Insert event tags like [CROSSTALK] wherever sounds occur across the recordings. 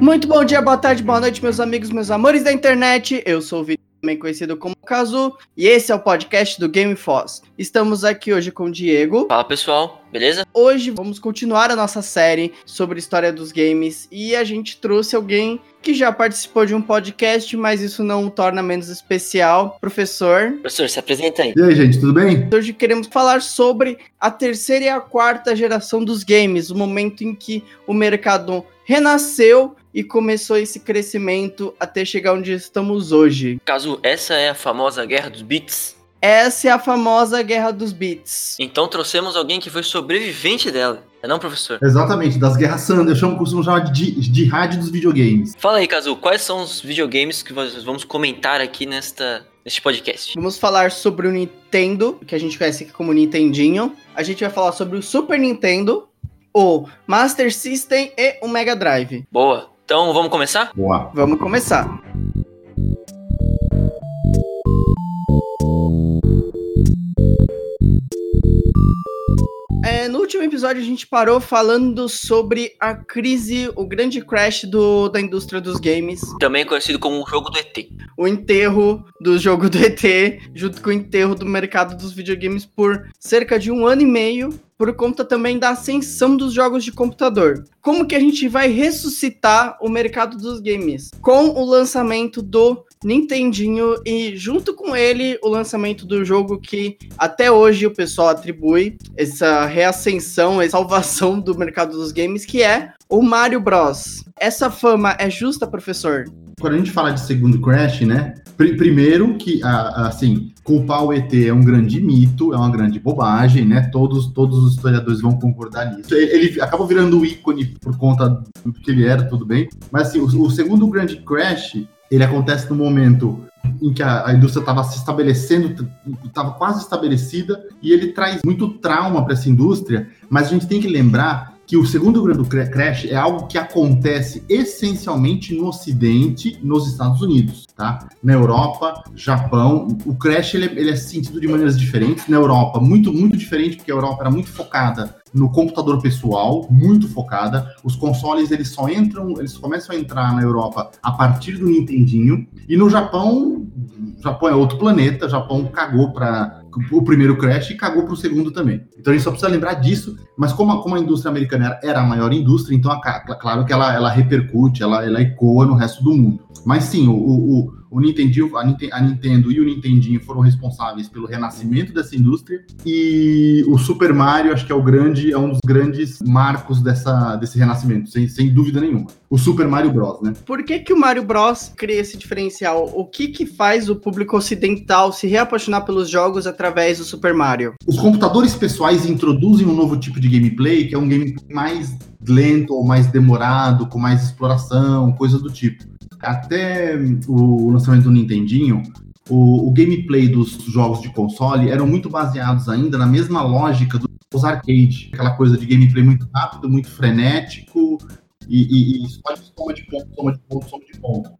Muito bom dia, boa tarde, boa noite, meus amigos, meus amores da internet. Eu sou o Vitor, também conhecido como Kazu, e esse é o podcast do Game Foss. Estamos aqui hoje com o Diego. Fala pessoal, beleza? Hoje vamos continuar a nossa série sobre história dos games e a gente trouxe alguém que já participou de um podcast, mas isso não o torna menos especial. Professor. Professor, se apresenta aí. E aí, gente, tudo bem? Hoje queremos falar sobre a terceira e a quarta geração dos games, o momento em que o mercado renasceu e começou esse crescimento até chegar onde estamos hoje. Caso essa é a famosa guerra dos bits. Essa é a famosa guerra dos bits. Então trouxemos alguém que foi sobrevivente dela. É não, professor? Exatamente, das guerras Sand, eu chamo, costumo chamar de, de rádio dos videogames. Fala aí, Cazu, quais são os videogames que nós vamos comentar aqui nesta, neste podcast? Vamos falar sobre o Nintendo, que a gente conhece aqui como Nintendinho. A gente vai falar sobre o Super Nintendo, o Master System e o Mega Drive. Boa. Então vamos começar? Boa. Vamos começar. É, no último episódio a gente parou falando sobre a crise, o grande crash do, da indústria dos games. Também conhecido como o jogo do ET. O enterro do jogo do ET, junto com o enterro do mercado dos videogames por cerca de um ano e meio, por conta também da ascensão dos jogos de computador. Como que a gente vai ressuscitar o mercado dos games? Com o lançamento do Nintendinho e junto com ele o lançamento do jogo que até hoje o pessoal atribui essa reascensão, essa salvação do mercado dos games, que é o Mario Bros. Essa fama é justa, professor? Quando a gente fala de segundo Crash, né? pr primeiro que, assim, culpar o ET é um grande mito, é uma grande bobagem, né? Todos, todos os historiadores vão concordar nisso. Ele, ele acabou virando o ícone por conta do que ele era, tudo bem. Mas, assim, o, o segundo grande Crash, ele acontece no momento em que a, a indústria estava se estabelecendo, estava quase estabelecida, e ele traz muito trauma para essa indústria, mas a gente tem que lembrar que o segundo grande crash é algo que acontece essencialmente no Ocidente, nos Estados Unidos, tá? Na Europa, Japão, o crash ele, ele é sentido de maneiras diferentes. Na Europa, muito, muito diferente, porque a Europa era muito focada no computador pessoal, muito focada. Os consoles eles só entram, eles começam a entrar na Europa a partir do Nintendinho. E no Japão, Japão é outro planeta, Japão cagou para o primeiro crash e cagou para o segundo também. Então a gente só precisa lembrar disso, mas como a, como a indústria americana era, a maior indústria, então a, claro que ela, ela repercute, ela, ela ecoa no resto do mundo. Mas sim, o, o, o Nintendo, a, Nintendo e o Nintendinho foram responsáveis pelo renascimento dessa indústria e o Super Mario acho que é o grande, é um dos grandes marcos dessa, desse renascimento, sem, sem dúvida nenhuma. O Super Mario Bros, né? Por que que o Mario Bros cria esse diferencial? O que que faz o público ocidental se reapaixonar pelos jogos através do Super Mario? Os computadores pessoais introduzem um novo tipo de gameplay, que é um gameplay mais lento ou mais demorado, com mais exploração, coisas do tipo até o lançamento do Nintendinho, o, o, gameplay dos jogos de console eram muito baseados ainda na mesma lógica dos arcade, aquela coisa de gameplay muito rápido, muito frenético e, e, e só de soma de ponto, soma de ponto, soma de ponto.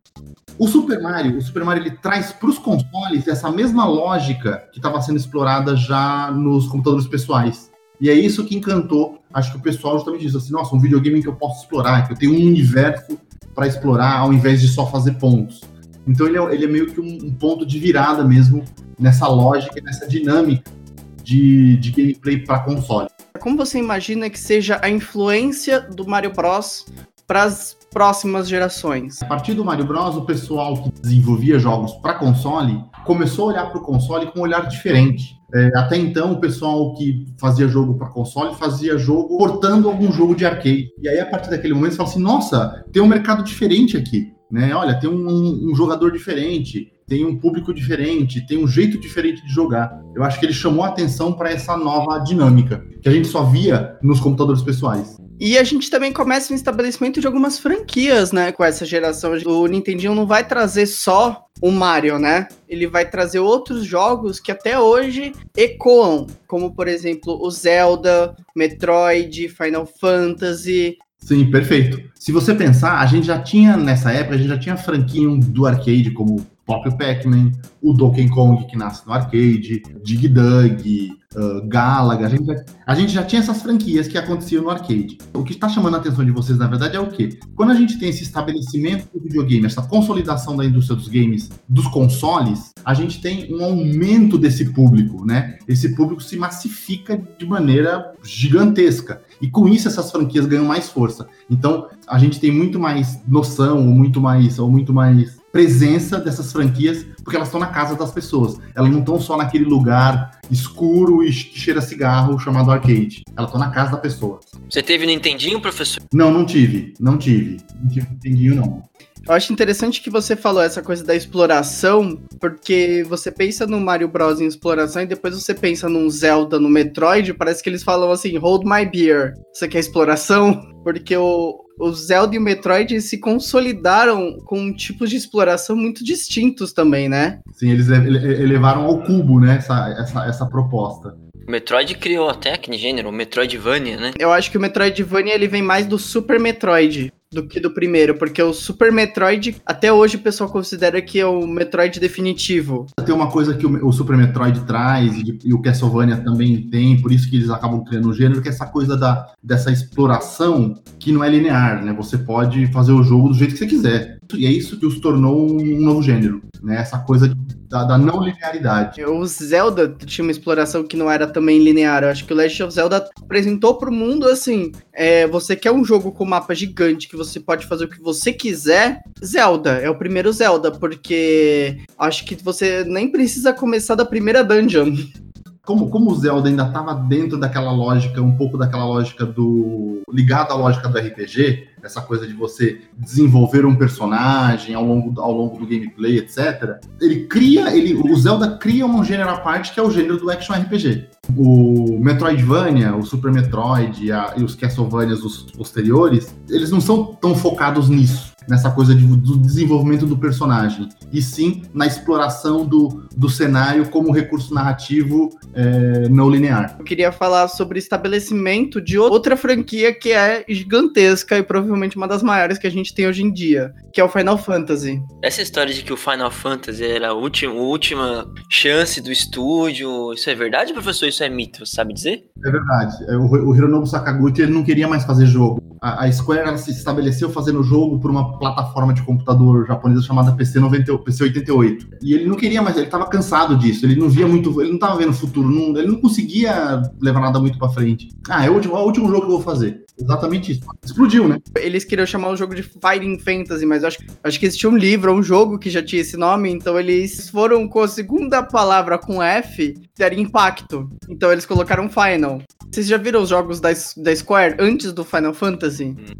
O Super Mario, o Super Mario ele traz para os consoles essa mesma lógica que estava sendo explorada já nos computadores pessoais. E é isso que encantou, acho que o pessoal justamente disse assim, nossa, um videogame que eu posso explorar, que eu tenho um universo para explorar ao invés de só fazer pontos. Então ele é, ele é meio que um, um, ponto de virada mesmo nessa lógica, nessa dinâmica de, de gameplay para console. Como você imagina que seja a influência do Mario Bros para as próximas gerações? A partir do Mario Bros, o pessoal que desenvolvia jogos para console começou a olhar para o console com um olhar diferente. É, até então, o pessoal que fazia jogo para console fazia jogo portando algum jogo de arcade. E aí, a partir daquele momento, você fala assim: nossa, tem um mercado diferente aqui. Né? Olha, tem um, um jogador diferente, tem um público diferente, tem um jeito diferente de jogar. Eu acho que ele chamou a atenção para essa nova dinâmica que a gente só via nos computadores pessoais. E a gente também começa o estabelecimento de algumas franquias, né, com essa geração. O Nintendinho não vai trazer só o Mario, né? Ele vai trazer outros jogos que até hoje ecoam, como por exemplo o Zelda, Metroid, Final Fantasy. Sim, perfeito. Se você pensar, a gente já tinha nessa época, a gente já tinha franquia do arcade como próprio Pac-Man, o Donkey Kong que nasce no arcade, Dig Dug, uh, Galaga. A gente, já, a gente já tinha essas franquias que aconteciam no arcade. O que está chamando a atenção de vocês, na verdade, é o quê? Quando a gente tem esse estabelecimento do videogame, essa consolidação da indústria dos games, dos consoles, a gente tem um aumento desse público, né? Esse público se massifica de maneira gigantesca. E com isso essas franquias ganham mais força. Então, a gente tem muito mais noção, ou muito mais, ou muito mais presença dessas franquias, porque elas estão na casa das pessoas. Elas não estão só naquele lugar escuro e cheira cigarro chamado arcade. Elas estão na casa da pessoa. Você teve Nintendinho, professor? Não, não tive. Não tive. Não tive Nintendinho, não. Eu acho interessante que você falou essa coisa da exploração, porque você pensa no Mario Bros em exploração e depois você pensa num Zelda, no Metroid, parece que eles falam assim, hold my beer. Você quer exploração? [LAUGHS] Porque o, o Zelda e o Metroid se consolidaram com tipos de exploração muito distintos também, né? Sim, eles elevaram ao cubo, né, essa, essa, essa proposta. O Metroid criou até aquele gênero, o Metroidvania, né? Eu acho que o Metroidvania ele vem mais do Super Metroid do que do primeiro, porque o Super Metroid, até hoje o pessoal considera que é o Metroid definitivo. Tem uma coisa que o, Super Metroid traz, e, e, o Castlevania também tem, por isso que eles acabam criando o gênero, que é essa coisa da, dessa exploração que não é linear, né? Você pode fazer o jogo do jeito que você quiser. E é isso que os tornou um novo gênero, né? Essa coisa da, da, não linearidade. O Zelda tinha uma exploração que não era também linear. Eu acho que o Legend of Zelda apresentou pro mundo assim: é, você quer um jogo com mapa gigante que você pode fazer o que você quiser? Zelda, é o primeiro Zelda, porque acho que você nem precisa começar da primeira dungeon como, como o Zelda ainda estava dentro daquela lógica, um pouco daquela lógica do. ligado à lógica do RPG, essa coisa de você desenvolver um personagem ao longo, ao longo do gameplay, etc. Ele cria, ele, o Zelda cria um gênero à parte que é o gênero do action RPG. O Metroidvania, o Super Metroid a, e os Castlevanias os posteriores, eles não são tão focados nisso nessa coisa de, do desenvolvimento do personagem, e sim na exploração do, do cenário como recurso narrativo é, não linear. Eu queria falar sobre o estabelecimento de outra franquia que é gigantesca e provavelmente uma das maiores que a gente tem hoje em dia, que é o Final Fantasy. Essa história de que o Final Fantasy era a última, a última chance do estúdio, isso é verdade, professor? Isso é mito, você sabe dizer? É verdade. É, o, o Hironobu Sakaguchi ele não queria mais fazer jogo. A, a Square se estabeleceu fazendo jogo por uma plataforma de computador japonesa chamada PC, 90, PC 88. E ele não queria mais, ele estava cansado disso, ele não via muito, ele não estava vendo o futuro, não, ele não conseguia levar nada muito para frente. Ah, é o, último, é o último jogo que eu vou fazer. Exatamente isso. Explodiu, né? Eles queriam chamar o jogo de Fighting Fantasy, mas acho, acho que existia um livro, um jogo que já tinha esse nome, então eles foram com a segunda palavra com F, ter impacto. Então eles colocaram Final. Vocês já viram os jogos da, da Square antes do Final Fantasy?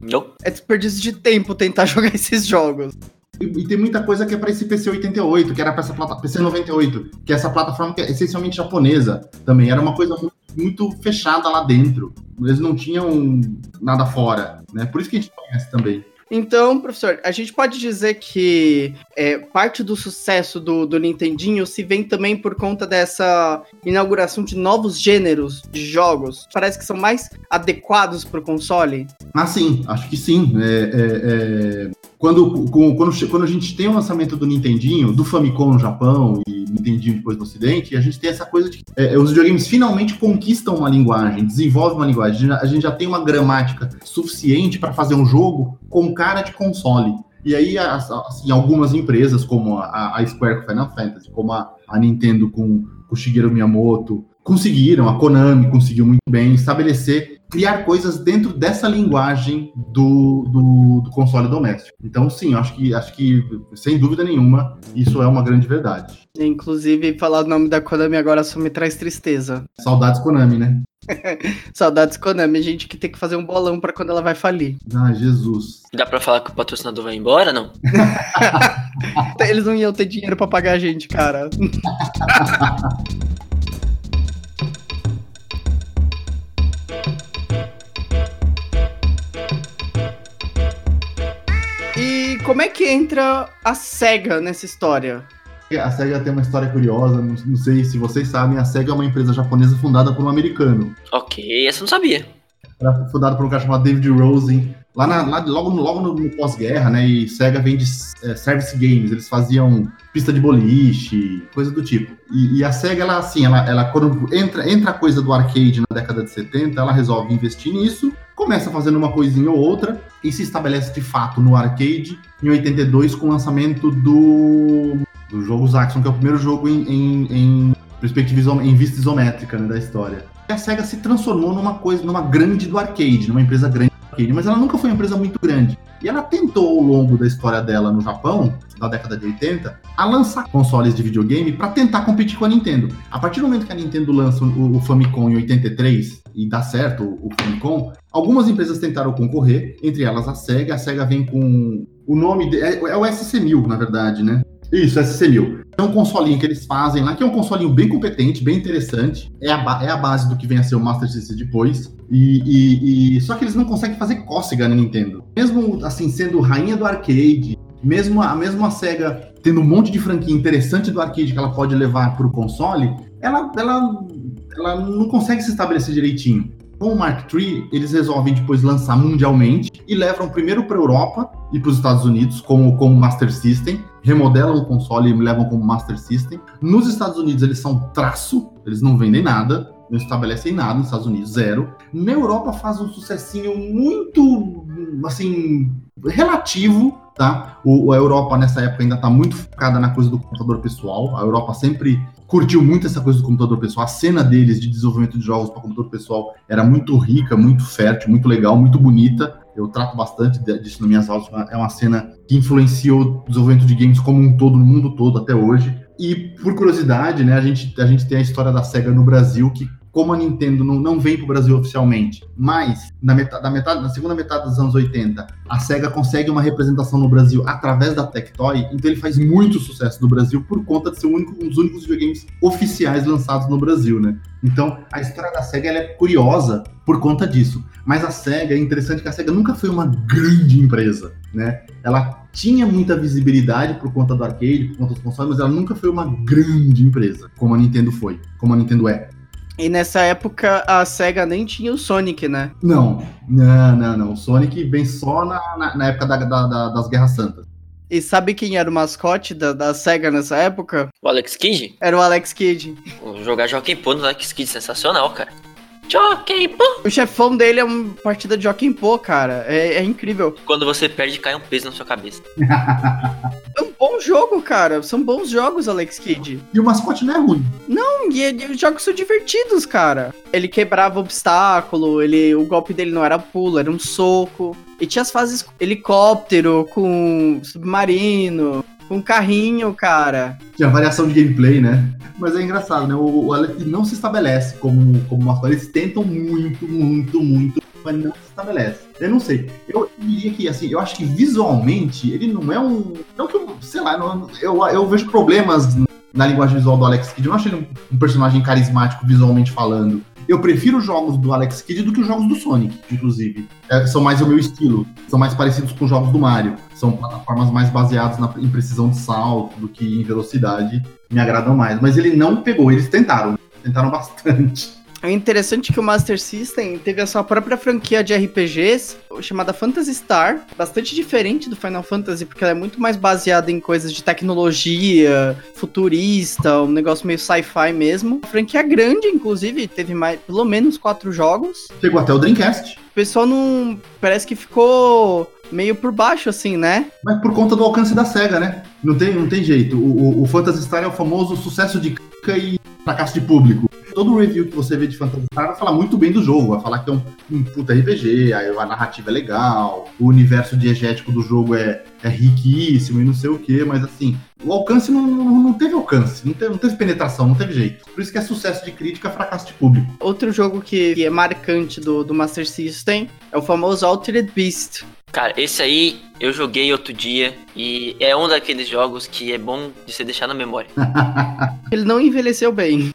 Não. É desperdício de tempo tentar [LAUGHS] jogar esses jogos. E, e, tem muita coisa que é para esse PC 88, que era para essa plataforma, PC 98, que é essa plataforma que é essencialmente japonesa também. Era uma coisa muito, muito, fechada lá dentro. Eles não tinham nada fora, né? Por isso que a gente conhece também. Então, professor, a gente pode dizer que é, parte do sucesso do, do Nintendinho se vem também por conta dessa inauguração de novos gêneros de jogos. Parece que são mais adequados para o console. Ah, sim, acho que sim. É, é, é quando, quando, quando a gente tem o lançamento do Nintendinho, do Famicom no Japão e Nintendinho depois no Ocidente, a gente tem essa coisa de que é, os videogames finalmente conquistam uma linguagem, desenvolvem uma linguagem. A gente já tem uma gramática suficiente para fazer um jogo com cara de console. E aí, assim, algumas empresas, como a, a Square com Final Fantasy, como a, a Nintendo com, com Shigeru Miyamoto, conseguiram, a Konami conseguiu muito bem estabelecer, criar coisas dentro dessa linguagem do, do, do, console doméstico. Então, sim, acho que, acho que, sem dúvida nenhuma, isso é uma grande verdade. Inclusive, falar o nome da Konami agora só me traz tristeza. [LAUGHS] Saudades Konami, né? Saudades Konami, gente que tem que fazer um bolão para quando ela vai falir. Ah, Jesus. Dá para falar que o patrocinador vai embora, não? [LAUGHS] Eles não iam ter dinheiro para pagar a gente, cara. [LAUGHS] como é que entra a SEGA nessa história? A SEGA tem uma história curiosa, não, não, sei se vocês sabem, a SEGA é uma empresa japonesa fundada por um americano. Ok, essa eu não sabia. Foi fundada por um cara chamado David Rosen lá, na, lá logo, logo no, no pós-guerra, né? E Sega vende é, service games, eles faziam pista de boliche, coisa do tipo. E, e, a SEGA, ela, assim, ela, ela quando entra, entra a coisa do arcade na década de 70, ela resolve investir nisso, começa fazendo uma coisinha ou outra e se estabelece de fato no arcade em 82 com o lançamento do, do jogo Zaxxon, que é o primeiro jogo em, em, em perspectiva em vista isométrica né, da história. E a SEGA se transformou numa coisa, numa grande do arcade, numa empresa grande mas ela nunca foi uma empresa muito grande. E ela tentou, ao longo da história dela no Japão, da década de 80, a lançar consoles de videogame para tentar competir com a Nintendo. A partir do momento que a Nintendo lança o, o Famicom em 83 e dá certo o, o Famicom, algumas empresas tentaram concorrer, entre elas a Sega. A Sega vem com o nome de, é, é o SC1000, na verdade, né? Isso, SC1000. É um consolinho que eles fazem lá, que é um consolinho bem competente, bem interessante. É a, é a base do que vem a ser o Master System depois. E, e, e, só que eles não conseguem fazer cócega na Nintendo. Mesmo assim, sendo rainha do arcade, mesmo a mesma SEGA tendo um monte de franquia interessante do arcade que ela pode levar para o console, ela, ela, ela não consegue se estabelecer direitinho. Com o Mark III, eles resolvem depois lançar mundialmente e levam primeiro para a Europa e para os Estados Unidos como, como Master System, remodelam o console e levam como Master System. Nos Estados Unidos eles são traço, eles não vendem nada, não estabelecem nada nos Estados Unidos, zero. Na Europa faz um sucessinho muito, assim, relativo, tá? O, a Europa nessa época ainda está muito focada na coisa do computador pessoal. A Europa sempre curtiu muito essa coisa do computador pessoal. A cena deles de desenvolvimento de jogos para computador pessoal era muito rica, muito fértil, muito legal, muito bonita. Eu trato bastante disso nas minhas aulas. É uma cena que influenciou o desenvolvimento de games como um todo, no mundo todo até hoje. E por curiosidade, né, a gente, a gente tem a história da SEGA no Brasil, que como a Nintendo não, não vem para o Brasil oficialmente, mas na, metade, na, metade, na segunda metade dos anos 80, a SEGA consegue uma representação no Brasil através da Tectoy, então ele faz muito sucesso no Brasil por conta de ser um, único, um dos únicos videogames oficiais lançados no Brasil, né? Então, a história da SEGA é curiosa por conta disso. Mas a SEGA, é interessante que a SEGA nunca foi uma grande empresa, né? Ela tinha muita visibilidade por conta do arcade, por conta dos consoles, mas ela nunca foi uma grande empresa, como a Nintendo foi, como a Nintendo é. E nessa época a SEGA nem tinha o Sonic, né? Não, não, não, não. O Sonic vem só na, na, na época da, da, da, das Guerras Santas. E sabe quem era o mascote da, da SEGA nessa época? O Alex Kidd? Era o Alex Kidd. Jogar Joaquim Pô no Alex Kidd, sensacional, cara. Joaquim Pô! O chefão dele é uma partida de Joaquim Pô, cara. É, é incrível. Quando você perde, cai um peso na sua cabeça. [LAUGHS] bom jogo, cara. São bons jogos, Alex Kidd. E o mascote não é ruim. Não, e, e os jogos são divertidos, cara. Ele quebrava obstáculo, ele, o golpe dele não era pulo, era um soco. E tinha as fases com helicóptero, com submarino, com carrinho, cara. Tinha variação de gameplay, né? Mas é engraçado, né? O, o Aleph não se estabelece como, como mascote. Eles tentam muito, muito, muito, mas não se estabelece. Eu não sei. Eu diria que, assim, eu acho que visualmente ele não é um. Não que eu, sei lá, não, eu, eu vejo problemas na linguagem visual do Alex Kidd. Eu não achei ele um, um personagem carismático visualmente falando. Eu prefiro os jogos do Alex Kidd do que os jogos do Sonic, inclusive. É, são mais o meu estilo. São mais parecidos com os jogos do Mario. São plataformas mais baseadas na, em precisão de salto do que em velocidade. Me agradam mais. Mas ele não pegou, eles tentaram. Tentaram bastante. É interessante que o Master System teve a sua própria franquia de RPGs chamada Phantasy Star, bastante diferente do Final Fantasy, porque ela é muito mais baseada em coisas de tecnologia, futurista, um negócio meio sci-fi mesmo. franquia grande, inclusive, teve mais, pelo menos quatro jogos. Chegou até o Dreamcast. O pessoal não. Parece que ficou meio por baixo, assim, né? Mas por conta do alcance da SEGA, né? Não tem, não tem jeito. O, o, o Phantasy Star é o famoso sucesso de e fracasso de público. Todo review que você vê de Phantasy Star vai falar muito bem do jogo, vai falar que é um, um puta RPG, a, a narrativa é legal, o universo diegético do jogo é, é riquíssimo e não sei o que, mas assim, o alcance não, não, não teve alcance, não teve, não teve, penetração, não teve jeito. Por isso que é sucesso de crítica, fracasso de público. Outro jogo que, que é marcante do, do Master System é o famoso Altered Beast. Cara, esse aí eu joguei outro dia e é um daqueles jogos que é bom de você deixar na memória. [LAUGHS] Ele não envelheceu bem.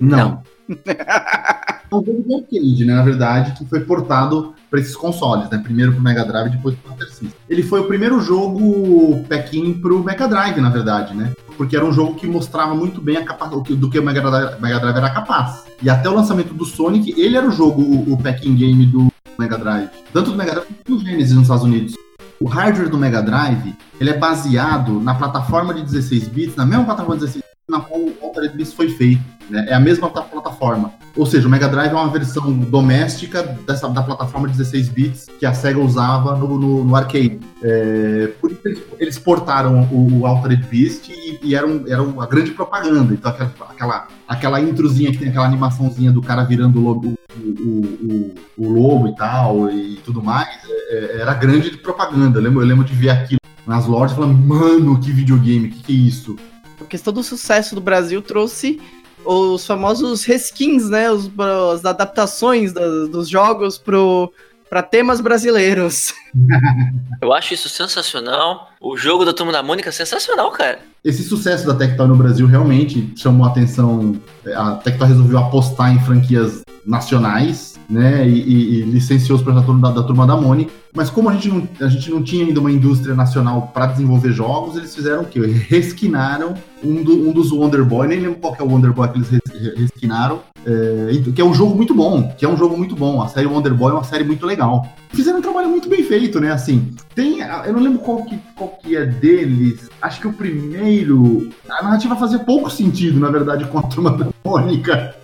Não. é um jogo de arcade, né, na verdade, que foi portado para esses consoles, né? Primeiro pro Mega Drive, depois pro Master System. Ele foi o primeiro jogo pack-in pro Mega Drive, na verdade, né? Porque era um jogo que mostrava muito bem a capa do que o Mega Drive, Mega Drive era capaz. E até o lançamento do Sonic, ele era o jogo, o, pack-in game do Mega Drive. Tanto do Mega Drive quanto do Genesis nos Estados Unidos. O hardware do Mega Drive, ele é baseado na plataforma de 16 bits, na mesma plataforma de 16 bits na qual o Altered Beast foi feito. Né? É a mesma plataforma. Ou seja, o Mega Drive é uma versão doméstica dessa, da plataforma 16 bits que a SEGA usava no, no, no arcade. É, por isso eles, eles portaram o, o Altered Beast e, e eram, eram a grande propaganda. Então aquela, aquela, aquela introzinha que tem aquela animaçãozinha do cara virando o lobo, o, o, o lobo e tal e tudo mais, é, é era grande propaganda. Eu lembro, eu lembro de ver aquilo nas lojas falando, mano, que videogame, que que é isso? a questão do sucesso do Brasil trouxe os famosos reskins, né? Os, as adaptações da, dos jogos pro, para temas brasileiros. [LAUGHS] Eu acho isso sensacional. O jogo da Turma da Mônica é sensacional, cara. Esse sucesso da Tectoy no Brasil realmente chamou a atenção. A Tectoy resolveu apostar em franquias nacionais, né? E, e, e licenciou os projetos da, da Turma da Mônica. Mas como a gente não, a gente não tinha ainda uma indústria nacional para desenvolver jogos, eles fizeram o quê? Resquinaram um, do, um dos Wonder Boy, nem lembro qual que é o Wonder Boy que eles resquinaram, é, que é um jogo muito bom, que é um jogo muito bom. A série Wonder Boy é uma série muito legal. Fizeram um trabalho muito bem feito, né? Assim, tem, eu não lembro qual que, qual que é deles. Acho que o primeiro, a narrativa fazia pouco sentido, na verdade, com a turma da Mônica.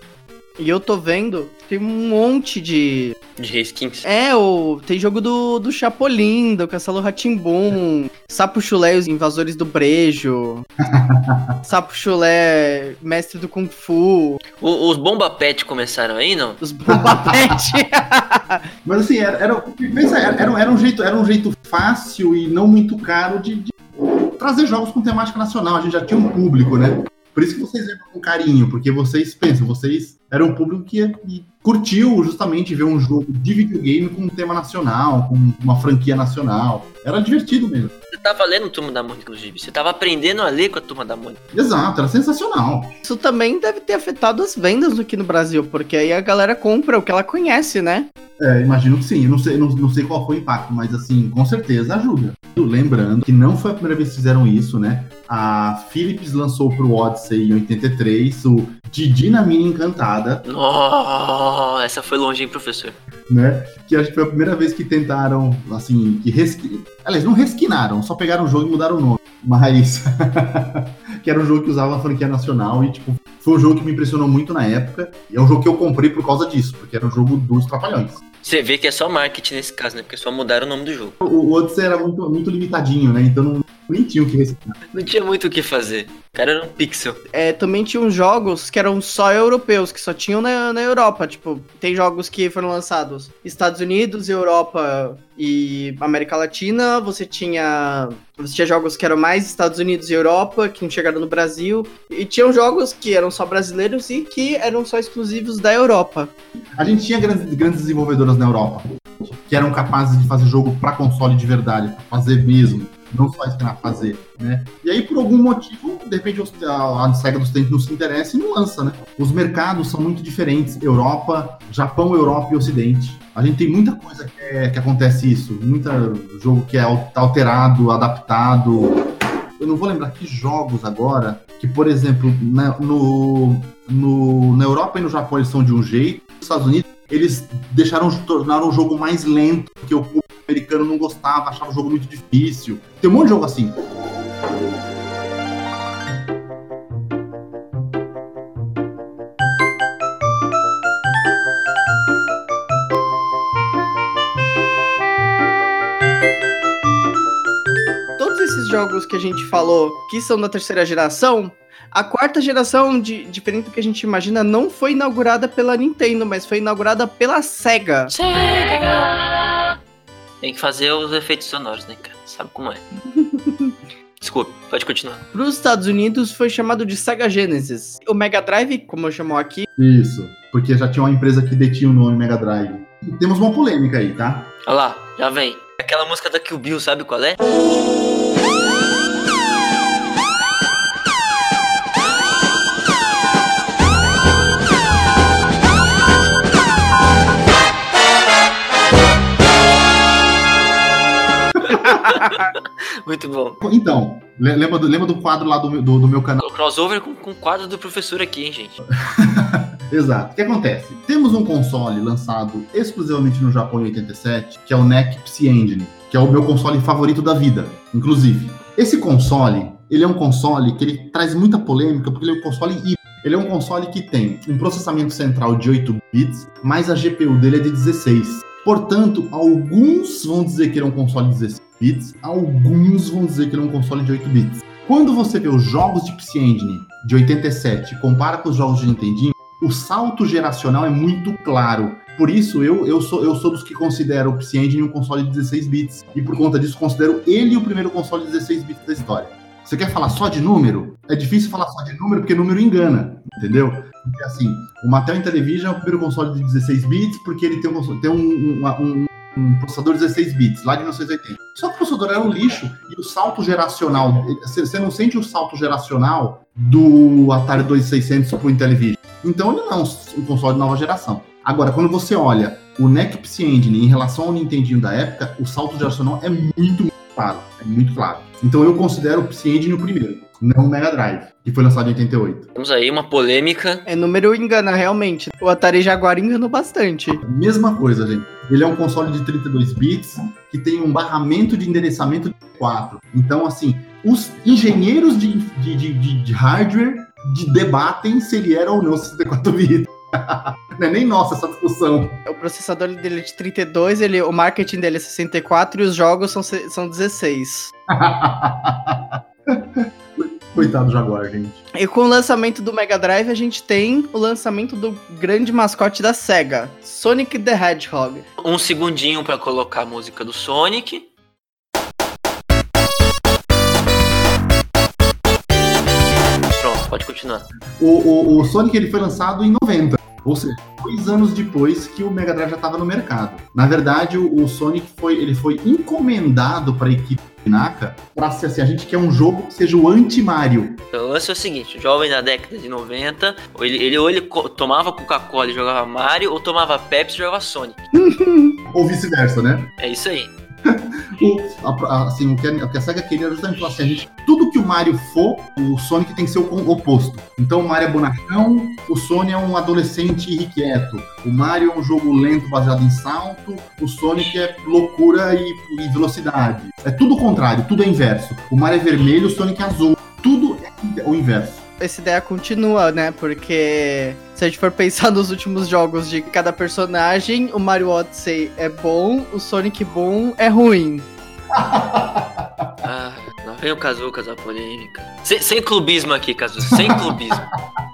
E eu tô vendo, tem um monte de. De reskins. É, o, tem jogo do, do Chapolin, do Castelo Ratimbum, Sapo Chulé, os invasores do Brejo, [LAUGHS] Sapo Chulé, mestre do Kung Fu. O, os Bomba Pet começaram aí, não? Os Bomba [LAUGHS] Pet. Mas assim, era, era, era, era, um jeito, era um jeito fácil e não muito caro de, de trazer jogos com temática nacional. A gente já tinha um público, né? Por isso que vocês lembram com carinho, porque vocês pensam, vocês eram um público que, que curtiu justamente ver um jogo de videogame com um tema nacional, com uma franquia nacional. Era divertido mesmo. Você tava lendo Turma da Mônica, inclusive. Você tava aprendendo a ler com a Turma da Mônica. Exato, era sensacional. Isso também deve ter afetado as vendas aqui no Brasil, porque aí a galera compra o que ela conhece, né? É, imagino que sim. Eu não sei, não, não sei qual foi o impacto, mas assim, com certeza ajuda. Lembrando que não foi a primeira vez que fizeram isso, né? A Philips lançou pro Odyssey em 83 o Didi na Mina Encantada. Oh, essa foi longe, hein, professor? Né? Que acho que foi a primeira vez que tentaram, assim, que resqui... Aliás, não resquinaram, só pegaram o jogo e mudaram o nome. Mas. [LAUGHS] que era um jogo que usava a franquia nacional e, tipo, foi um jogo que me impressionou muito na época. E é um jogo que eu comprei por causa disso, porque era um jogo dos Trapalhões. Você vê que é só marketing nesse caso, né? Porque só mudaram o nome do jogo. O, o Odyssey era muito, muito limitadinho, né? Então não, nem tinha o que reciclar. Não tinha muito o que fazer. O cara era um pixel. É, também tinham jogos que eram só europeus, que só tinham na, na Europa. Tipo, tem jogos que foram lançados Estados Unidos, Europa e América Latina. Você tinha. Você tinha jogos que eram mais Estados Unidos e Europa, que não chegaram no Brasil. E tinham jogos que eram só brasileiros e que eram só exclusivos da Europa. A gente tinha grandes, grandes desenvolvedoras na Europa que eram capazes de fazer jogo para console de verdade, fazer mesmo, não só ensinar a fazer, né? E aí, por algum motivo, de repente a, a SEGA dos tempos não se interessa e não lança, né? Os mercados são muito diferentes, Europa, Japão, Europa e Ocidente. A gente tem muita coisa que, é, que acontece isso, muito jogo que é alterado, adaptado, eu não vou lembrar que jogos agora, que, por exemplo, na, no, no, na Europa e no Japão eles são de um jeito, nos Estados Unidos eles deixaram tornaram o jogo mais lento, porque o americano não gostava, achava o jogo muito difícil. Tem um monte de jogo assim. Todos esses jogos que a gente falou que são da terceira geração, a quarta geração, de, diferente do que a gente imagina, não foi inaugurada pela Nintendo, mas foi inaugurada pela Sega. Sega! Tem que fazer os efeitos sonoros, né, cara? Sabe como é. [LAUGHS] Desculpa, pode continuar. Para os Estados Unidos foi chamado de Sega Genesis. O Mega Drive, como eu chamo aqui. Isso, porque já tinha uma empresa que detinha o nome Mega Drive. temos uma polêmica aí, tá? Olha lá, já vem. Aquela música da Kill Bill, sabe qual é? [LAUGHS] Muito bom. Então, lembra do, lembra do quadro lá do, do, do meu canal? O crossover com, com o quadro do professor aqui, hein, gente? [LAUGHS] Exato. O que acontece? Temos um console lançado exclusivamente no Japão em 87, que é o NEC Psy Engine, que é o meu console favorito da vida, inclusive. Esse console, ele é um console que ele traz muita polêmica, porque ele é um console híbrido. Ele é um console que tem um processamento central de 8 bits, mas a GPU dele é de 16. Portanto, alguns vão dizer que ele é um console de 16 bits, alguns vão dizer que ele é um console de 8 bits. Quando você vê os jogos de PC Engine de 87 e compara com os jogos de Nintendinho, o salto geracional é muito claro. Por isso, eu, eu, sou, eu sou dos que considero o PC Engine um console de 16 bits. E por conta disso, considero ele o primeiro console de 16 bits da história. Você quer falar só de número? É difícil falar só de número porque número engana, entendeu? Porque assim, o Mattel Intellivision é o primeiro console de 16 bits porque ele tem um, tem um, um, um processador 16 bits, lá de 1980. Só que o processador era um lixo e o salto geracional, você não sente o salto geracional do Atari 2600 pro Intellivision. Então ele não é um console de nova geração. Agora, quando você olha o NEC Psy Engine em relação ao Nintendinho da época, o salto geracional é muito, muito claro. É muito claro. Então eu considero o Psy Engine o primeiro, não o Mega Drive, que foi lançado em 88. Temos aí uma polêmica. É, número engana, realmente. O Atari Jaguar enganou bastante. Mesma coisa, gente. Ele é um console de 32 bits que tem um barramento de endereçamento de 4. Então, assim, os engenheiros de, de, de, de hardware de debatem se ele era ou não 64 bits. [LAUGHS] não é nem nossa essa discussão. O processador dele é de 32, ele, o marketing dele é 64 e os jogos são, são 16. [LAUGHS] Coitado do Jaguar, gente. E com o lançamento do Mega Drive, a gente tem o lançamento do grande mascote da SEGA, Sonic the Hedgehog. Um segundinho para colocar a música do Sonic. Pode continuar. O, o, o Sonic ele foi lançado em 90. Ou seja, dois anos depois que o Mega Drive já estava no mercado. Na verdade, o, o, Sonic foi, ele foi encomendado para a equipe Naka para ser assim, a gente quer um jogo que seja o anti-Mario. O lance é o seguinte, o jovem da década de 90, ele, ele ou ele tomava Coca-Cola e jogava Mario, ou tomava Pepsi e jogava Sonic. [LAUGHS] ou vice-versa, né? É isso aí. Assim, o que, a, o que a SEGA queria era justamente assim, a gente, tudo que o Mario for, o Sonic tem que ser o oposto. Então o Mario é bonachão, o Sonic é um adolescente irrequieto. O Mario é um jogo lento baseado em salto, o Sonic é loucura e, e velocidade. É tudo o contrário, tudo é inverso. O Mario é vermelho, o Sonic é azul. Tudo é o inverso essa ideia continua, né? Porque se a gente for pensar [LAUGHS] nos últimos jogos de cada personagem, o Mario Odyssey é bom, o Sonic bom é ruim. Ah, lá vem o Kazucas a polêmica. Sem, sem clubismo aqui, Kazu, sem clubismo. [LAUGHS]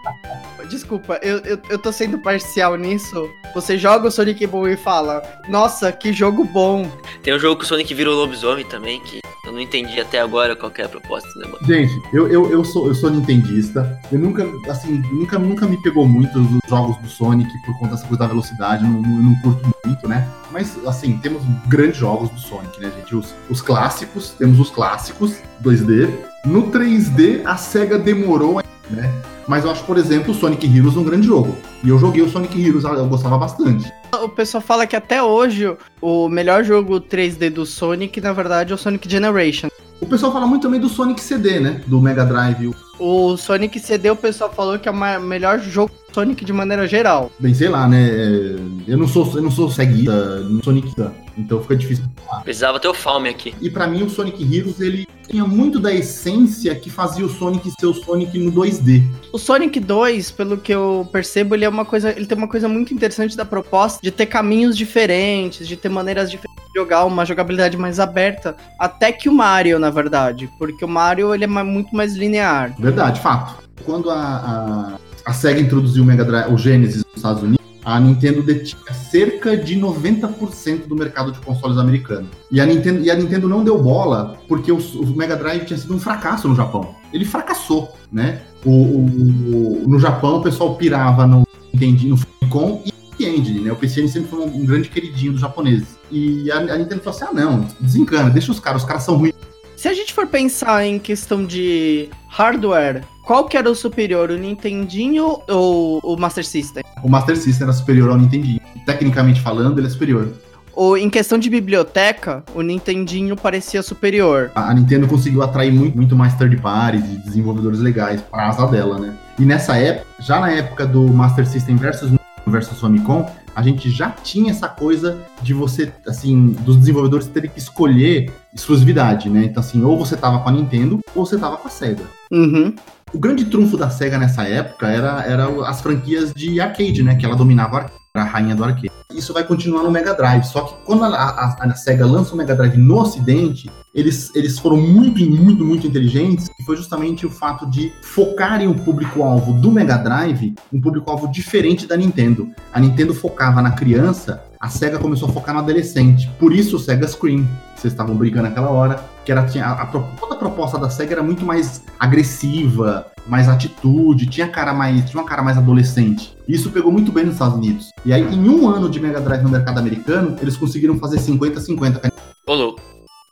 Desculpa, eu, eu, eu tô sendo parcial nisso. Você joga o Sonic bom e fala, nossa, que jogo bom. Tem um jogo que o Sonic virou lobisomem também, que eu não entendi até agora qual é a proposta do negócio. Gente, eu, eu, eu, sou, eu sou nintendista. Eu nunca, assim, nunca, nunca me pegou muito os jogos do Sonic por conta dessa coisa da velocidade. Eu não, eu não curto muito, né? Mas, assim, temos grandes jogos do Sonic, né, gente? Os, os clássicos, temos os clássicos 2D. No 3D, a SEGA demorou, né? Mas eu acho, por exemplo, o Sonic Heroes um grande jogo. E eu joguei o Sonic Heroes, eu gostava bastante. O pessoal fala que até hoje o melhor jogo 3D do Sonic, na verdade, é o Sonic Generation. O pessoal fala muito também do Sonic CD, né? Do Mega Drive. O Sonic CD, o pessoal falou que é o melhor jogo Sonic de maneira geral. Bem, sei lá, né? É, eu não sou, eu não sou ceguista, não sou Sonicista, então fica difícil falar. Precisava ter o Falme aqui. E para mim o Sonic Heroes, ele tinha muito da essência que fazia o Sonic ser o Sonic no 2D. O Sonic 2, pelo que eu percebo, ele é uma coisa, ele tem uma coisa muito interessante da proposta de ter caminhos diferentes, de ter maneiras diferentes de jogar, uma jogabilidade mais aberta, até que o Mario, na verdade, porque o Mario ele é muito mais linear. Verdade, fato. Quando a, a a SEGA introduziu o Mega Drive, o Genesis nos Estados Unidos, a Nintendo detinha cerca de 90% do mercado de consoles americano. E a Nintendo, e a Nintendo não deu bola porque o, o Mega Drive tinha sido um fracasso no Japão. Ele fracassou, né? O, o, no Japão o pessoal pirava no Nintendo, no Famicom e Engine, né? O PC sempre foi um, um, grande queridinho dos japoneses. E a, a Nintendo falou assim: ah, não, desencana, deixa os caras, os caras são ruins. Se a gente for pensar em questão de hardware, qual que era o superior, o Nintendinho ou o Master System? O Master System era superior ao Nintendinho. Tecnicamente falando, ele é superior. Ou em questão de biblioteca, o Nintendinho parecia superior. A, Nintendo conseguiu atrair muito, muito mais third parties e desenvolvedores legais para asa dela, né? E nessa época, já na época do Master System versus versus Famicom, a gente já tinha essa coisa de você, assim, dos desenvolvedores terem que escolher exclusividade, né? Então, assim, ou você tava com a Nintendo ou você tava com a Sega. Uhum. O grande trunfo da SEGA nessa época era, era as franquias de arcade, né? Que ela dominava a rainha do arcade. Isso vai continuar no Mega Drive, só que quando a, a, a SEGA lança o Mega Drive no ocidente, eles, eles foram muito, muito, muito inteligentes, e foi justamente o fato de focarem o público-alvo do Mega Drive, um público-alvo diferente da Nintendo. A Nintendo focava na criança, a SEGA começou a focar no adolescente. Por isso o SEGA Scream, vocês estavam brincando naquela hora, que era, tinha, a, a, toda a proposta da SEGA era muito mais agressiva, mais atitude, tinha cara mais, tinha uma cara mais adolescente. E isso pegou muito bem nos Estados Unidos. E aí, em um ano de Mega Drive no mercado americano, eles conseguiram fazer 50-50. Ô, louco.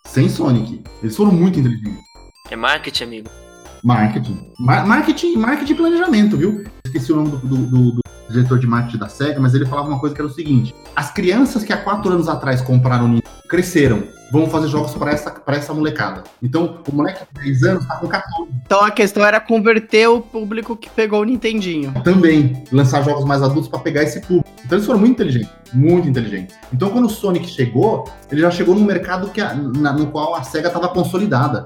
Sem Sonic. Eles foram muito inteligentes. É marketing, amigo. Marketing. Mar marketing, marketing e planejamento, viu? Esqueci o nome do, do, do, do, diretor de marketing da SEGA, mas ele falava uma coisa que era o seguinte: as crianças que há quatro anos atrás compraram o Nintendo cresceram vamos fazer jogos para essa, pra essa molecada. Então, o moleque de 10 anos tá com 14. Então a questão era converter o público que pegou o Nintendinho. Também, lançar jogos mais adultos para pegar esse público. Então eles foram muito inteligentes, muito inteligentes. Então quando o Sonic chegou, ele já chegou num mercado que a, na, no qual a SEGA estava consolidada.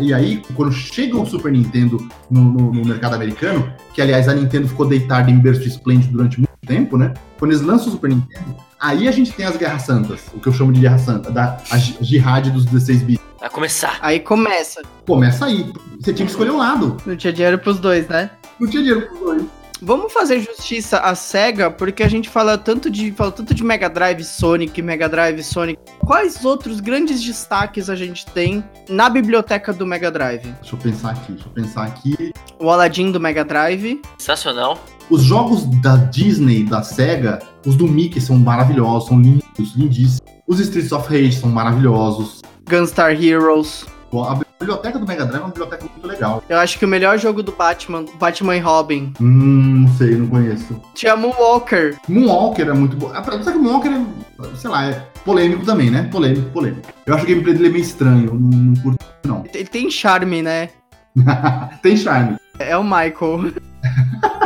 E aí, quando chega o Super Nintendo no, no, no mercado americano, que aliás a Nintendo ficou deitada em berço esplêndido durante muito tempo, né? Quando eles lançam o Super Nintendo, Aí a gente tem as Guerras Santas, o que eu chamo de Guerra Santa, da a jihad dos 16 bits. Vai começar. Aí começa. Começa aí. Você tinha que escolher um lado. Não tinha dinheiro pros dois, né? Não tinha dinheiro pros dois. Vamos fazer justiça à SEGA, porque a gente fala tanto de fala tanto de Mega Drive Sonic, Mega Drive Sonic. Quais outros grandes destaques a gente tem na biblioteca do Mega Drive? Deixa eu pensar aqui, deixa eu pensar aqui. O Aladdin do Mega Drive. Sensacional. Os jogos da Disney, da SEGA, os do Mickey são maravilhosos, são lindos, lindíssimos. Os Streets of Rage são maravilhosos. Gunstar Heroes. A biblioteca do Mega Drive é uma biblioteca muito legal. Eu acho que o melhor jogo do Batman, Batman e Robin. Hum, não sei, não conheço. Tinha Moonwalker. Moonwalker é muito bom. Apesar que Moonwalker é, sei lá, é polêmico também, né? Polêmico, polêmico. Eu acho que o gameplay dele é meio estranho, não, não curto, não. Ele tem charme, né? [LAUGHS] tem charme. É o Michael. [LAUGHS]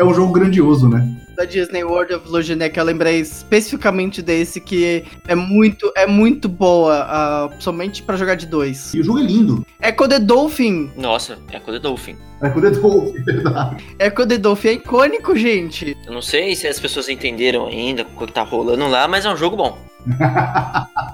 é um jogo grandioso, né? Da Disney World of Illusion, né, que eu lembrei especificamente desse, que é muito, é muito boa, uh, somente para jogar de dois. E o jogo é lindo. Echo the Dolphin. Nossa, Echo the Dolphin. Echo the Dolphin, [LAUGHS] verdade. Echo the Dolphin é icônico, gente. Eu não sei se as pessoas entenderam ainda o que tá rolando lá, mas é um jogo bom. [LAUGHS]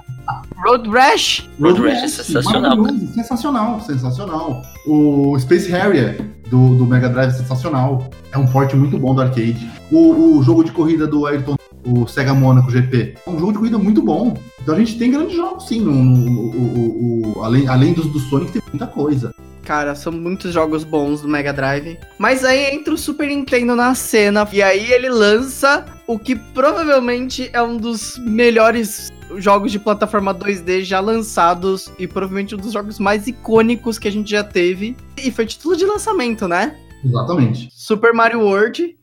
Road Rash. Road, Rash é sensacional. Sensacional, sensacional. O Space Harrier do, do Mega Drive é sensacional. É um porte muito bom do arcade. O, o jogo de corrida do Ayrton, o Sega Monaco GP, é um jogo de corrida muito bom. Então a gente tem grandes jogos, sim. No, no, no, além, além dos do Sonic, tem muita coisa. Cara, são muitos jogos bons do Mega Drive. Mas aí entra o Super Nintendo na cena. E aí ele lança o que provavelmente é um dos melhores jogos de plataforma 2D já lançados e provavelmente um dos jogos mais icônicos que a gente já teve. E foi título de lançamento, né? Exatamente. Super Mario World.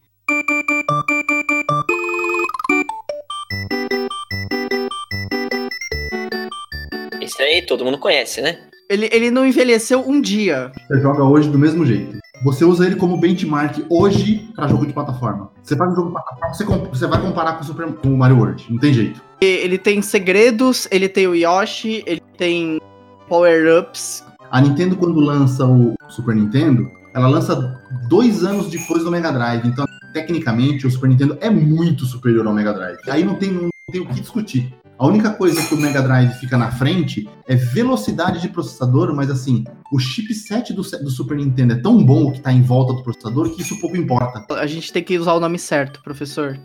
Esse aí todo mundo conhece, né? Ele, ele não envelheceu um dia. Você joga hoje do mesmo jeito. Você usa ele como benchmark hoje para jogo de plataforma. Você faz um jogo de plataforma, você, você vai comparar com o, Super, com o Mario World. Não tem jeito. Ele tem segredos, ele tem o Yoshi, ele tem power-ups. A Nintendo, quando lança o Super Nintendo, ela lança dois anos depois do Mega Drive. Então, tecnicamente, o Super Nintendo é muito superior ao Mega Drive. Aí não tem, não tem o que discutir. A única coisa que o Mega Drive fica na frente é velocidade de processador, mas assim, o chipset do, do Super Nintendo é tão bom o que está em volta do processador que isso pouco importa. A gente tem que usar o nome certo, professor.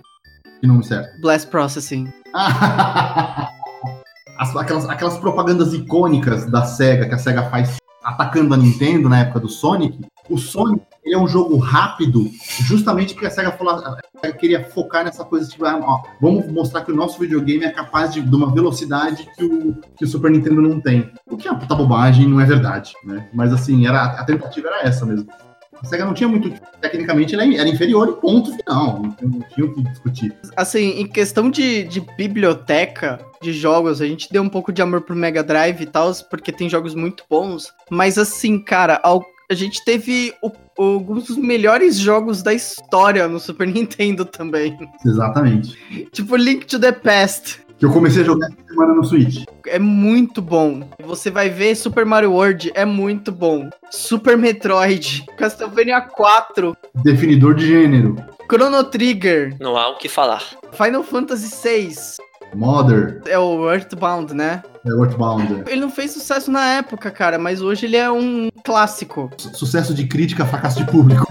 Que nome certo? Blast Processing. [LAUGHS] As, aquelas, aquelas propagandas icônicas da SEGA que a SEGA faz atacando a Nintendo na época do Sonic, o Sonic é um jogo rápido, justamente porque a SEGA, falou, queria focar nessa coisa, tipo, ah, ó, vamos mostrar que o nosso videogame é capaz de, de uma velocidade que o, que o Super Nintendo não tem. O que é uma puta bobagem, não é verdade, né? Mas assim, era, a tentativa era essa mesmo. A SEGA não tinha muito. Tecnicamente, era inferior e ponto final. Não, não tinha o que discutir. Assim, em questão de, de biblioteca de jogos, a gente deu um pouco de amor pro Mega Drive e tal, porque tem jogos muito bons. Mas assim, cara, ao a gente teve o, alguns dos melhores jogos da história no Super Nintendo também. Exatamente. tipo Link to the Past. Que eu comecei a jogar essa semana no Switch. É muito bom. Você vai ver Super Mario World, é muito bom. Super Metroid, Castlevania 4. Definidor de gênero. Chrono Trigger. Não há o que falar. Final Fantasy VI. Mother. É o Earthbound, né? É Earthbound. Ele não fez sucesso na época, cara, mas hoje ele é um clássico. Sucesso de crítica, fracasso de público.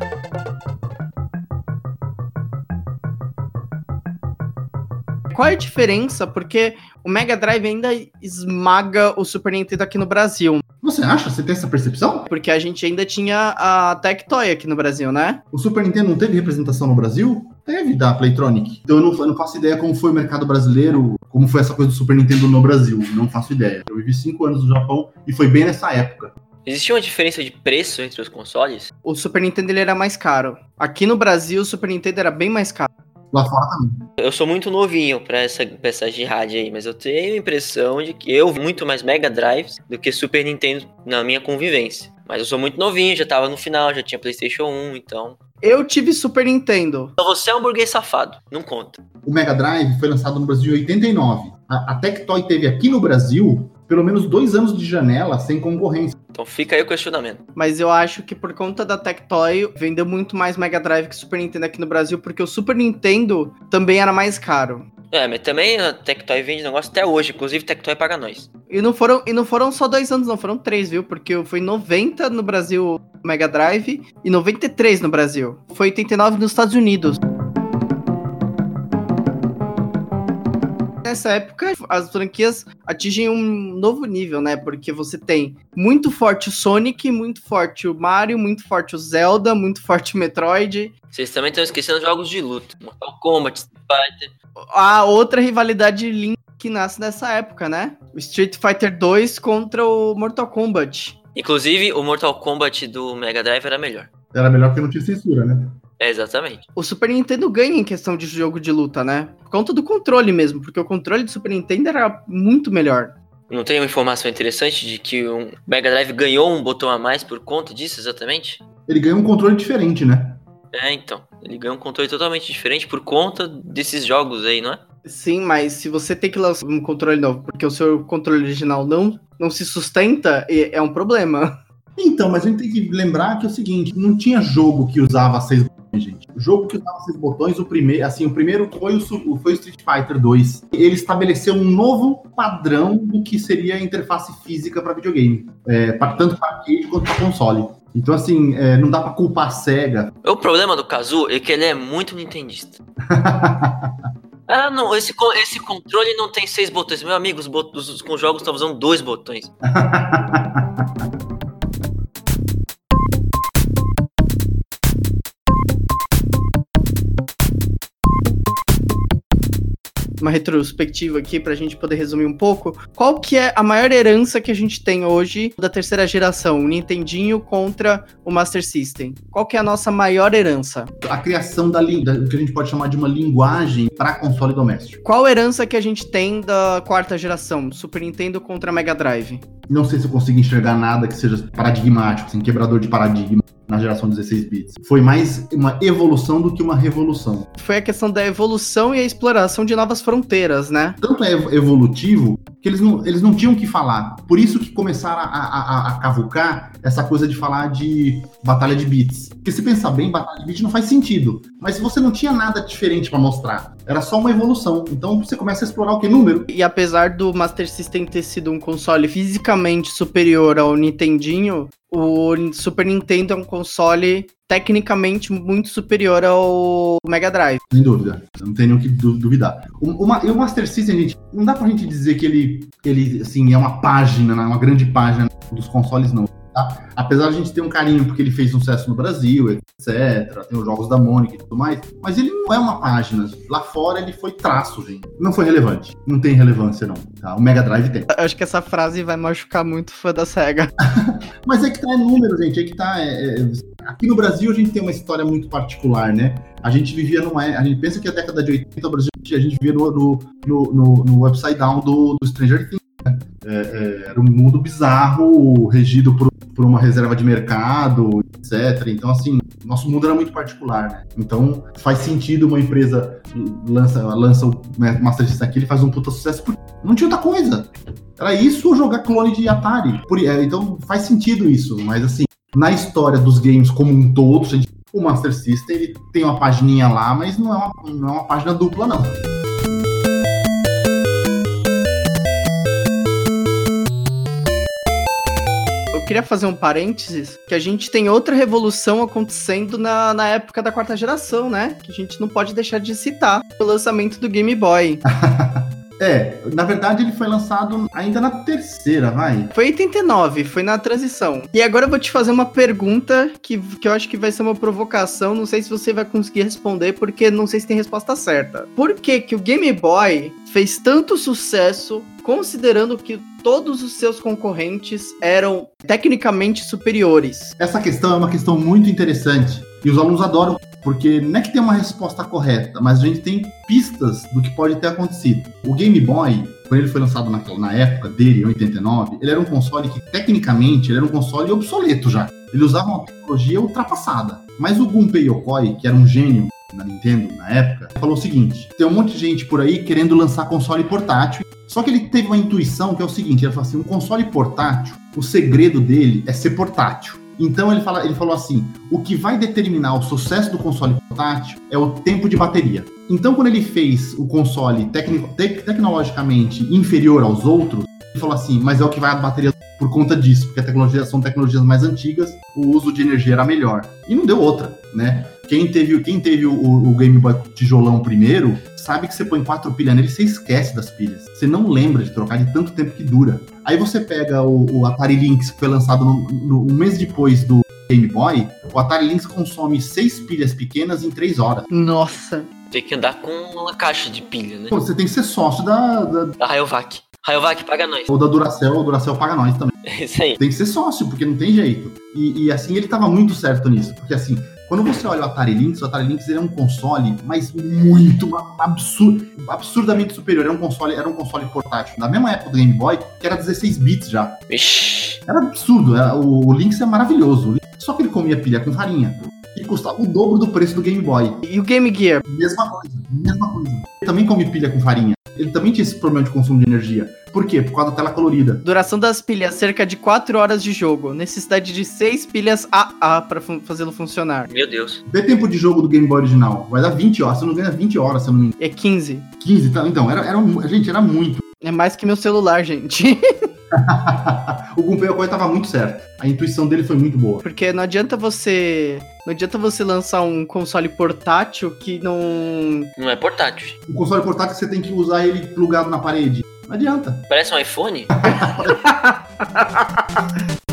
Qual é a diferença? Porque o Mega Drive ainda esmaga o Super Nintendo aqui no Brasil. Você acha? Você tem essa percepção? Porque a gente ainda tinha a Tectoy aqui no Brasil, né? O Super Nintendo não teve representação no Brasil? Teve, da Playtronic. Então eu não, eu não faço ideia como foi o mercado brasileiro, como foi essa coisa do Super Nintendo no Brasil. Não faço ideia. Eu vivi cinco anos no Japão e foi bem nessa época. Existia uma diferença de preço entre os consoles? O Super Nintendo ele era mais caro. Aqui no Brasil, o Super Nintendo era bem mais caro. Lá fora também. Eu sou muito novinho pra essa, pra essa jihad aí, mas eu tenho a impressão de que eu vi muito mais Mega Drives do que Super Nintendo na minha convivência. Mas eu sou muito novinho, já tava no final, já tinha PlayStation 1, então. Eu tive Super Nintendo. Então você é um burguês safado, não conta. O Mega Drive foi lançado no Brasil em 89. A, a Tectoy teve aqui no Brasil pelo menos dois anos de janela sem concorrência. Então fica aí o questionamento. Mas eu acho que por conta da Tectoy, vendeu muito mais Mega Drive que Super Nintendo aqui no Brasil, porque o Super Nintendo também era mais caro. É, mas também a Tectoy vende negócio até hoje, inclusive Tectoy paga nós. E não foram, e não foram só dois anos, não, foram três, viu? Porque foi 90 no Brasil Mega Drive e 93 no Brasil. Foi 89 nos Estados Unidos. Nessa época, as franquias atingem um novo nível, né? Porque você tem muito forte o Sonic, muito forte o Mario, muito forte o Zelda, muito forte o Metroid. Vocês também estão esquecendo jogos de luta. Mortal Kombat, Street Fighter. A outra rivalidade Link que nasce nessa época, né? O Street Fighter 2 contra o Mortal Kombat. Inclusive, o Mortal Kombat do Mega Drive era melhor. Era melhor porque não tinha censura, né? É, exatamente. O Super Nintendo ganha em questão de jogo de luta, né? Por conta do controle mesmo, porque o controle do Super Nintendo era muito melhor. Não tem uma informação interessante de que o Mega Drive ganhou um botão a mais por conta disso, exatamente? Ele ganhou um controle diferente, né? É, então. Ele ganhou um controle totalmente diferente por conta desses jogos aí, não é? Sim, mas se você tem que lançar um controle novo porque o seu controle original não, não se sustenta, é é um problema. Então, mas a gente tem que lembrar que é o seguinte, não tinha jogo que usava seis botões, gente. O jogo que usava seis botões, o primeiro, assim, o primeiro foi o, foi o Street Fighter 2. Ele estabeleceu um novo padrão do que seria a interface física para videogame, é, pra- tanto para arcade quanto para console. Então, assim, é, não dá para culpar a SEGA. O problema do Kazu é que ele é muito nintendista. [LAUGHS] Ah, não, esse, esse controle não tem seis botões. Meu amigo, os, bot- os, os jogos estão usando dois botões. [LAUGHS] Uma retrospectiva aqui pra gente poder resumir um pouco. Qual que é a maior herança que a gente tem hoje da terceira geração, o Nintendinho contra o Master System? Qual que é a nossa maior herança? a criação da, o que a gente pode chamar de uma linguagem para console doméstico. Qual a herança que a gente tem da quarta geração, Super Nintendo contra Mega Drive? Não sei se eu consigo enxergar nada que seja paradigmático, assim, quebrador de paradigma na geração 16 bits. Foi mais uma evolução do que uma revolução. Foi a questão da evolução e a exploração de novas fronteiras, né? Tanto é ev- evolutivo que eles não, eles não tinham o que falar. Por isso que começaram a, a, a- cavucar essa coisa de falar de batalha de bits. Porque se pensar bem, batalha de bits não faz sentido. Mas se você não tinha nada diferente pra mostrar, era só uma evolução. Então você começa a explorar o que? Número. E apesar do Master System ter sido um console fisicamente superior ao Nintendinho, o Super Nintendo é um console tecnicamente muito superior ao Mega Drive. Sem dúvida. Não tem nem o que du- duvidar. O, o e o Master System, gente, não dá pra gente dizer que ele, ele assim, é uma página, né, uma grande página dos consoles, não. Tá? Apesar de a gente ter um carinho porque ele fez sucesso no Brasil, etc. Tem os jogos da Mônica e tudo mais. Mas ele não é uma página. Lá fora ele foi traço, gente. Não foi relevante. Não tem relevância, não. tá? O Mega Drive tem. Eu Acho que essa frase vai machucar muito o fã da SEGA. [LAUGHS] Mas é que tá é número, gente. É que tá. é- é- Aqui no Brasil a gente tem uma história muito particular, né? A gente vivia numa. A gente pensa que a década de 80 o Brasil a gente vivia no, no, no, no- no upside down do, do Stranger Things. né? É, é, era um mundo bizarro, regido por, por uma reserva de mercado, etc. Então, assim, nosso mundo era muito particular, né? Então, faz sentido uma empresa lança, lança o Master System aqui, ele faz um puta sucesso, porque não tinha outra coisa. Era isso ou jogar clone de Atari. Por, é, então, faz sentido isso, mas assim, na história dos games como um todo, o Master System ele tem uma pagininha lá, mas não é uma, não é uma página dupla, não. Queria fazer um parênteses, que a gente tem outra revolução acontecendo na, na época da quarta geração, né? Que a gente não pode deixar de citar o lançamento do Game Boy. [LAUGHS] É, na verdade ele foi lançado ainda na terceira, vai. Foi 89, foi na transição. E agora eu vou te fazer uma pergunta que, que eu acho que vai ser uma provocação, não sei se você vai conseguir responder, porque não sei se tem resposta certa. Por que que o Game Boy fez tanto sucesso, considerando que todos os seus concorrentes eram tecnicamente superiores? Essa questão é uma questão muito interessante. E os alunos adoram porque não é que tem uma resposta correta, mas a gente tem pistas do que pode ter acontecido. O Game Boy, quando ele foi lançado naquela, na época dele, em 89, ele era um console que, tecnicamente, ele era um console obsoleto já. Ele usava uma tecnologia ultrapassada. Mas o Gunpei Yokoi, que era um gênio na Nintendo na época, falou o seguinte: tem um monte de gente por aí querendo lançar console portátil. Só que ele teve uma intuição que é o seguinte: ele falou assim, um console portátil, o segredo dele é ser portátil. Então ele, fala, ele falou assim: o que vai determinar o sucesso do console portátil é o tempo de bateria. Então, quando ele fez o console tecnico, tec, tecnologicamente inferior aos outros, ele falou assim: mas é o que vai a bateria por conta disso, porque a tecnologia, são tecnologias mais antigas, o uso de energia era melhor. E não deu outra, né? Quem teve, quem teve o, o Game Boy tijolão primeiro, sabe que você põe quatro pilhas nele, você esquece das pilhas. Você não lembra de trocar de tanto tempo que dura. Aí você pega o, o Atari Lynx, que foi lançado no, no, um mês depois do Game Boy, o Atari Lynx consome seis pilhas pequenas em três horas. Nossa. Tem que andar com uma caixa de pilha, né? Pô, você tem que ser sócio da... Da, da Rayovac. Rayovac paga nós. Ou da Duracell, o Duracell paga nós também. [LAUGHS] É isso aí. Tem que ser sócio, porque não tem jeito. E, e assim, ele tava muito certo nisso. Porque assim, quando você olha o Atari Lynx, o Atari Lynx ele é um console, mas muito absurdo, absurdamente superior. Era um console, era um console portátil na mesma época do Game Boy, que era 16 bits já. Ixi. Era absurdo. Era, o, o Lynx é maravilhoso. Só que ele comia pilha com farinha. E custava o dobro do preço do Game Boy. E o Game Gear? Mesma coisa, mesma coisa. Ele também come pilha com farinha ele também tinha esse problema de consumo de energia. Por quê? Por causa da tela colorida. Duração das pilhas, cerca de 4 horas de jogo. Necessidade de 6 pilhas AA para fazê-lo funcionar. Meu Deus. Vê tempo de jogo do Game Boy original. Vai dar 20 horas. Você não ganha 20 horas, se eu não me engano. É 15. 15, tá? Então, era, era, gente, era muito. É mais que meu celular, gente. [LAUGHS] [LAUGHS] o Gunpei Yokoi tava muito certo. A intuição dele foi muito boa. Porque não adianta você. Não adianta você lançar um console portátil que não. Não é portátil. Um console portátil você tem que usar ele plugado na parede. Não adianta. Parece um iPhone? [LAUGHS]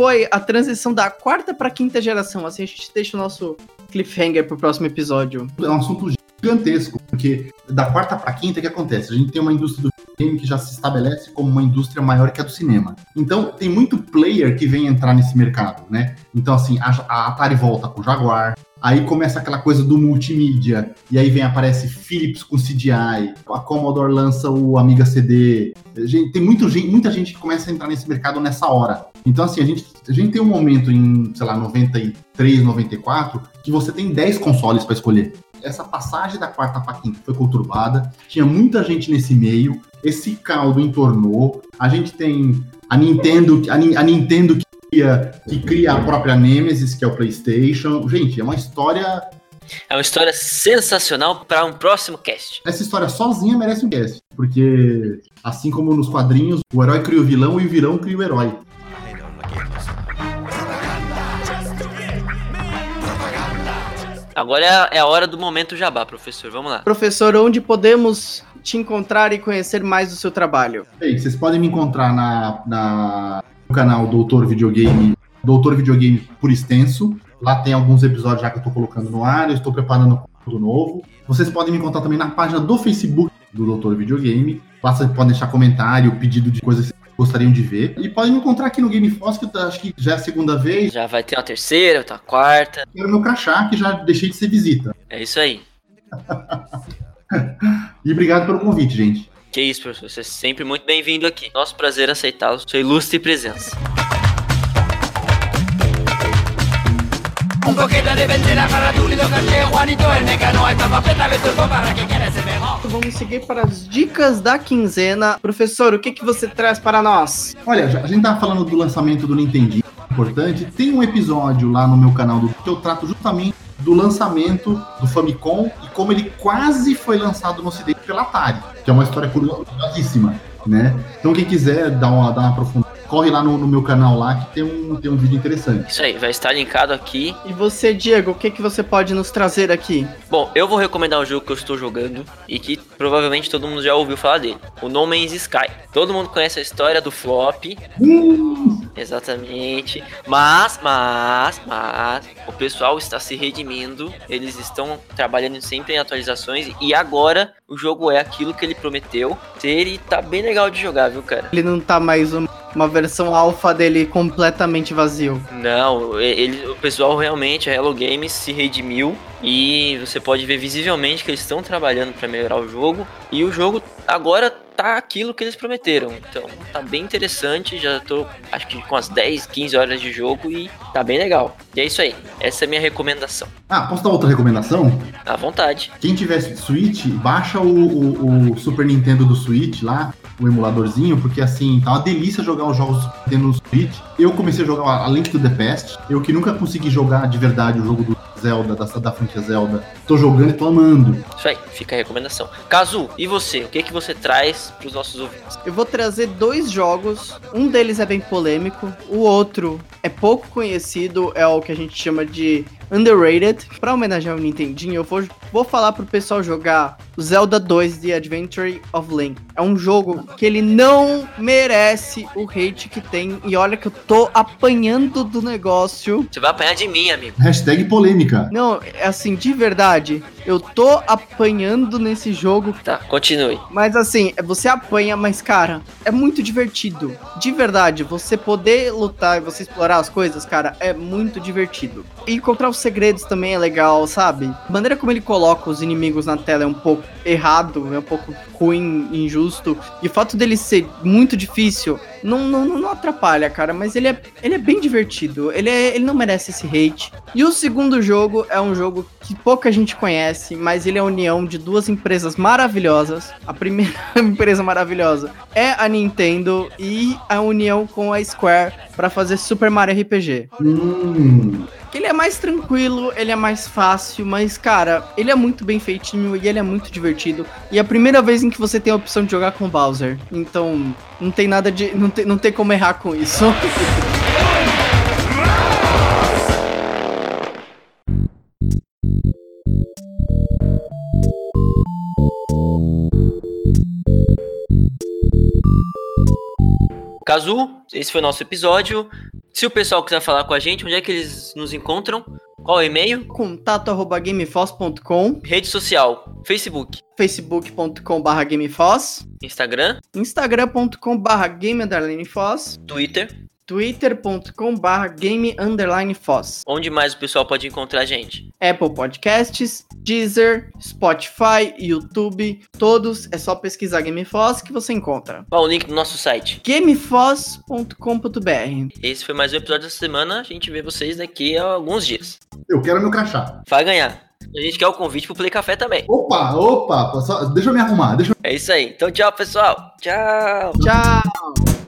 foi a transição da quarta para quinta geração? Assim a gente deixa o nosso cliffhanger pro próximo episódio. É um assunto gigantesco, porque da quarta para quinta, o que acontece? A gente tem uma indústria do game que já se estabelece como uma indústria maior que a do cinema. Então, tem muito player que vem entrar nesse mercado, né? Então, assim, a, a Atari volta com o Jaguar, Aí começa aquela coisa do multimídia, e aí vem aparece Philips com CDI, a Commodore lança o Amiga CD. Gente, tem muito, muita gente que começa a entrar nesse mercado nessa hora. Então, assim, a gente, a gente tem um momento em, sei lá, 93, 94, que você tem 10 consoles para escolher. Essa passagem da quarta para quinta foi conturbada, tinha muita gente nesse meio, esse caldo entornou. A gente tem a Nintendo, a, a Nintendo que cria, que cria a própria Nemesis, que é o PlayStation. Gente, é uma história. É uma história sensacional para um próximo cast. Essa história sozinha merece um cast, porque assim como nos quadrinhos, o herói cria o vilão e o vilão cria o herói. Agora é a, é hora do momento jabá, professor. Vamos lá. Professor, onde podemos te encontrar e conhecer mais do seu trabalho? Bem, vocês podem me encontrar na, na canal Doutor Videogame, Doutor Videogame por extenso. Lá tem alguns episódios já que eu estou colocando no ar, eu estou preparando tudo novo. Vocês podem me encontrar também na página do Facebook do Doutor Videogame. Lá vocês podem deixar comentário, pedido de coisas que gostariam de ver. E podem me encontrar aqui no Game Force, que eu acho que já é a segunda vez. Já vai ter uma terceira, outra quarta. Quero meu crachá, que já deixei de ser visita. É isso aí. [LAUGHS] E obrigado pelo convite, gente. Que isso, professor. Você é sempre muito bem-vindo aqui. Nosso prazer aceitá-lo. Sua ilustre presença. Mejor. Vamos seguir para as dicas da quinzena. Professor, o que, que você traz para nós? Olha, a gente tava falando do lançamento do Nintendinho, importante. Tem um episódio lá no meu canal do que eu trato justamente do lançamento do Famicom e como ele quase foi lançado no ocidente pela Atari, que é uma história curiosíssima, né? Então quem quiser dar uma, dar uma aprofundada, corre lá no, no meu canal lá que tem um, tem um vídeo interessante. Isso aí, vai estar linkado aqui. E você, Diego, o que, que você pode nos trazer aqui? Bom, eu vou recomendar um jogo que eu estou jogando e que provavelmente todo mundo já ouviu falar dele. O No Man's Sky. Todo mundo conhece a história do flop. Exatamente. Mas, mas, mas, o pessoal está se redimindo. Eles estão trabalhando sempre em atualizações. E agora o jogo é aquilo que ele prometeu ser e tá bem legal de jogar, viu, cara? Ele não tá mais um- uma versão alfa dele completamente vazio. Não, ele, o pessoal realmente, a Hello Games se redimiu e você pode ver visivelmente que eles estão trabalhando para melhorar o jogo e o jogo agora tá aquilo que eles prometeram. Então, tá bem interessante, já tô acho que com as 10, 15 horas de jogo e tá bem legal. E é isso aí. Essa é a minha recomendação. Ah, posso dar outra recomendação? À vontade. Quem tiver Switch, baixa o, o- o Super Nintendo do Switch lá, o emuladorzinho, porque assim, tá uma delícia jogar os jogos do Nintendo no Switch. Eu comecei a jogar a Link to the Past, eu que nunca consegui jogar de verdade o jogo do Zelda, da, da franquia Zelda. Tô jogando e tô amando. Isso aí, fica a recomendação. Kazu, e você? O que que você traz pros nossos ouvintes? Eu vou trazer dois jogos. Um deles é bem polêmico, o outro é pouco conhecido, é o que a gente chama de underrated. Pra homenagear o Nintendinho, eu vou, vou falar pro pessoal jogar o Zelda 2 The Adventure of Link. É um jogo que ele não merece o hate que tem. E olha que eu tô apanhando do negócio. Você vai apanhar de mim, amigo. Hashtag polêmica. Não, é assim, de verdade, eu tô apanhando nesse jogo Tá, continue. mas assim, você apanha, mas cara, é muito divertido. De verdade, você poder lutar e você explorar as coisas, cara, é muito divertido. E encontrar os segredos também é legal, sabe? A maneira como ele coloca os inimigos na tela é um pouco errado, é um pouco ruim, injusto. E o fato dele ser muito difícil não, não, não atrapalha, cara, mas ele é, ele é bem divertido. Ele, é, ele não merece esse hate. E o segundo jogo é um jogo que pouca gente conhece, mas ele é a união de duas empresas maravilhosas. A primeira [LAUGHS] empresa maravilhosa é a Nintendo e a união com a Square para fazer Super Mario RPG. Hum, ele é mais tranquilo, ele é mais fácil, mas cara, ele é muito bem feitinho e ele é muito divertido. E é a primeira vez em que você tem a opção de jogar com Bowser. Então, não tem nada de. Não tem, não tem como errar com isso. Kazu, esse foi o nosso episódio. Se o pessoal quiser falar com a gente, onde é que eles nos encontram? Qual é o e-mail? Contato arroba gamefoss.com, Rede social, Facebook, facebook.com barra gamefoss, Instagram, instagram.com barra game underline foss, Twitter. twitter.com barra game underline foss, Onde mais o pessoal pode encontrar a gente? Apple Podcasts, Deezer, Spotify, YouTube, todos, é só pesquisar Gamefoss que você encontra. Qual o link do nosso site? gamefoss.com.br Esse foi mais um episódio da semana. A gente vê vocês daqui a alguns dias. eu quero meu crachá. Vai ganhar. A gente quer o convite pro Play Café também. Opa, opa, só- deixa eu me arrumar, deixa eu É isso aí. Então, tchau, pessoal. Tchau. Tchau!